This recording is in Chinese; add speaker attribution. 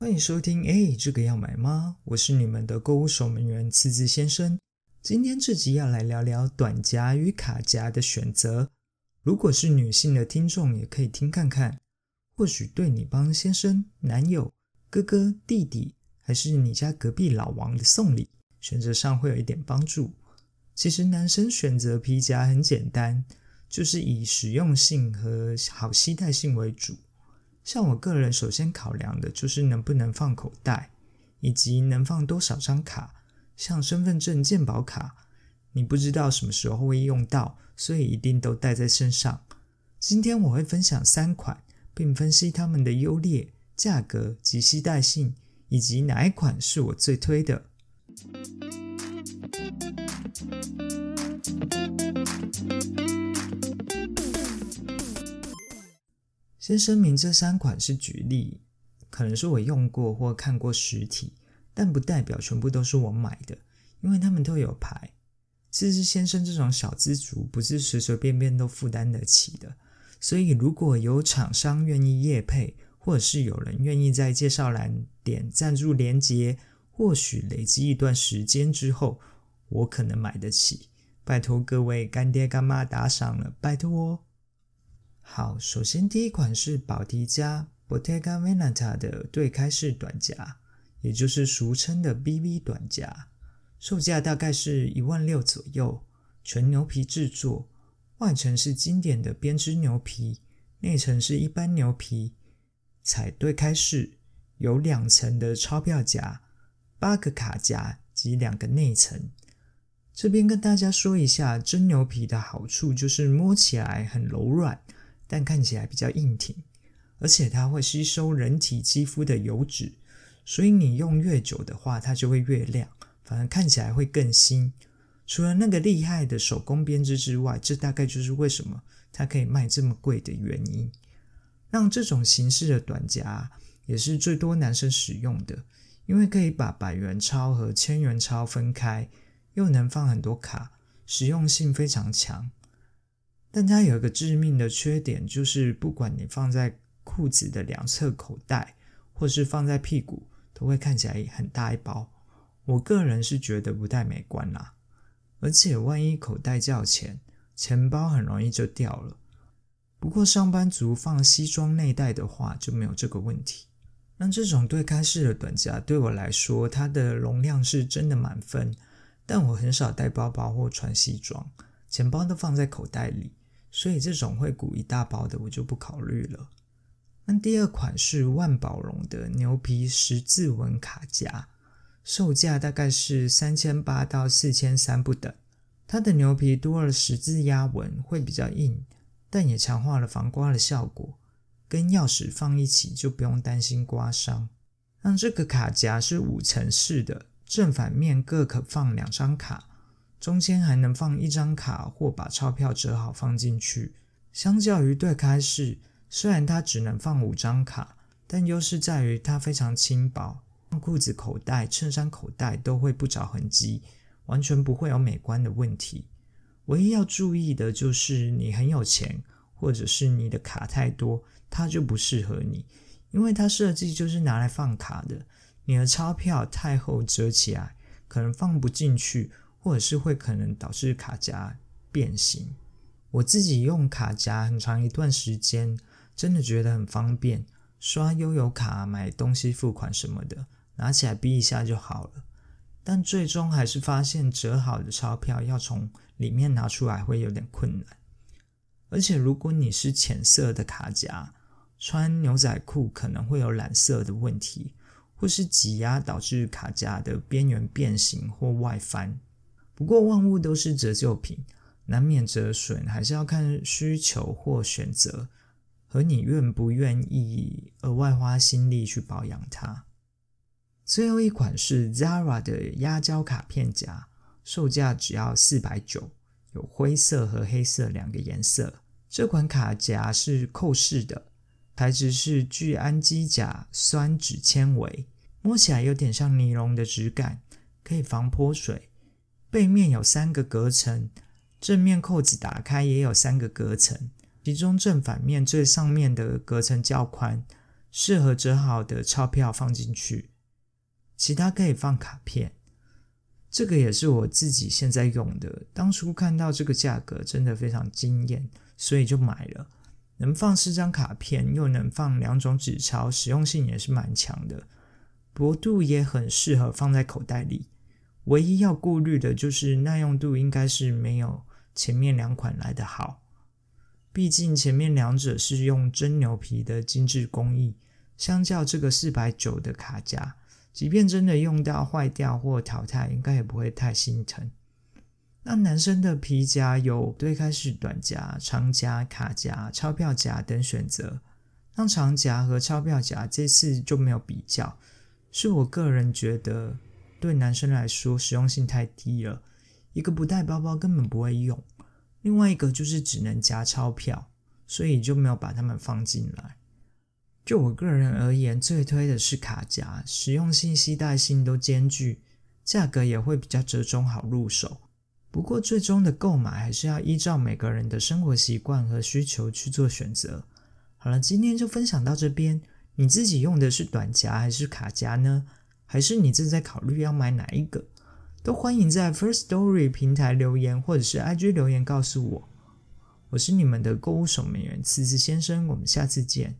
Speaker 1: 欢迎收听，哎，这个要买吗？我是你们的购物守门员次字先生。今天这集要来聊聊短夹与卡夹的选择。如果是女性的听众，也可以听看看，或许对你帮先生、男友、哥哥、弟弟，还是你家隔壁老王的送礼，选择上会有一点帮助。其实男生选择皮夹很简单，就是以实用性和好携带性为主。像我个人首先考量的就是能不能放口袋，以及能放多少张卡，像身份证、健保卡，你不知道什么时候会用到，所以一定都带在身上。今天我会分享三款，并分析它们的优劣、价格及携带性，以及哪一款是我最推的。先声明，这三款是举例，可能是我用过或看过实体，但不代表全部都是我买的，因为他们都有牌。其实先生这种小资族不是随随便便都负担得起的，所以如果有厂商愿意业配，或者是有人愿意在介绍栏点赞助连接，或许累积一段时间之后，我可能买得起。拜托各位干爹干妈打赏了，拜托。好，首先第一款是宝缇嘉 Bottega Veneta 的对开式短夹，也就是俗称的 B.V 短夹，售价大概是一万六左右，纯牛皮制作，外层是经典的编织牛皮，内层是一般牛皮，采对开式，有两层的钞票夹，八个卡夹及两个内层。这边跟大家说一下，真牛皮的好处就是摸起来很柔软。但看起来比较硬挺，而且它会吸收人体肌肤的油脂，所以你用越久的话，它就会越亮，反而看起来会更新。除了那个厉害的手工编织之外，这大概就是为什么它可以卖这么贵的原因。让这种形式的短夹也是最多男生使用的，因为可以把百元钞和千元钞分开，又能放很多卡，实用性非常强。但它有一个致命的缺点，就是不管你放在裤子的两侧口袋，或是放在屁股，都会看起来很大一包。我个人是觉得不太美观啦。而且万一口袋较浅，钱包很容易就掉了。不过上班族放西装内袋的话就没有这个问题。那这种对开式的短夹对我来说，它的容量是真的满分。但我很少带包包或穿西装，钱包都放在口袋里。所以这种会鼓一大包的，我就不考虑了。那第二款是万宝龙的牛皮十字纹卡夹，售价大概是三千八到四千三不等。它的牛皮多了十字压纹，会比较硬，但也强化了防刮的效果。跟钥匙放一起，就不用担心刮伤。那这个卡夹是五层式的，正反面各可放两张卡。中间还能放一张卡，或把钞票折好放进去。相较于对开式，虽然它只能放五张卡，但优势在于它非常轻薄，放裤子口袋、衬衫口袋都会不着痕迹，完全不会有美观的问题。唯一要注意的就是你很有钱，或者是你的卡太多，它就不适合你，因为它设计就是拿来放卡的。你的钞票太厚折起来，可能放不进去。或者是会可能导致卡夹变形。我自己用卡夹很长一段时间，真的觉得很方便，刷悠游卡、买东西付款什么的，拿起来逼一下就好了。但最终还是发现折好的钞票要从里面拿出来会有点困难。而且如果你是浅色的卡夹，穿牛仔裤可能会有染色的问题，或是挤压导致卡夹的边缘变形或外翻。不过万物都是折旧品，难免折损，还是要看需求或选择，和你愿不愿意额外花心力去保养它。最后一款是 Zara 的压胶卡片夹，售价只要四百九，有灰色和黑色两个颜色。这款卡夹是扣式的，材质是聚氨基甲酸酯纤维，摸起来有点像尼龙的质感，可以防泼水。背面有三个隔层，正面扣子打开也有三个隔层，其中正反面最上面的隔层较宽，适合折好的钞票放进去，其他可以放卡片。这个也是我自己现在用的。当初看到这个价格，真的非常惊艳，所以就买了。能放四张卡片，又能放两种纸钞，实用性也是蛮强的。薄度也很适合放在口袋里。唯一要顾虑的就是耐用度，应该是没有前面两款来的好。毕竟前面两者是用真牛皮的精致工艺，相较这个四百九的卡夹。即便真的用到坏掉或淘汰，应该也不会太心疼。那男生的皮夹有对开式短夹、长夹、卡夹、钞票夹等选择。那长夹和钞票夹这次就没有比较，是我个人觉得对男生来说实用性太低了。一个不带包包根本不会用，另外一个就是只能夹钞票，所以就没有把它们放进来。就我个人而言，最推的是卡夹，实用性、携带性都兼具，价格也会比较折中，好入手。不过，最终的购买还是要依照每个人的生活习惯和需求去做选择。好了，今天就分享到这边。你自己用的是短夹还是卡夹呢？还是你正在考虑要买哪一个？都欢迎在 First Story 平台留言，或者是 IG 留言告诉我。我是你们的购物守门员，次次先生。我们下次见。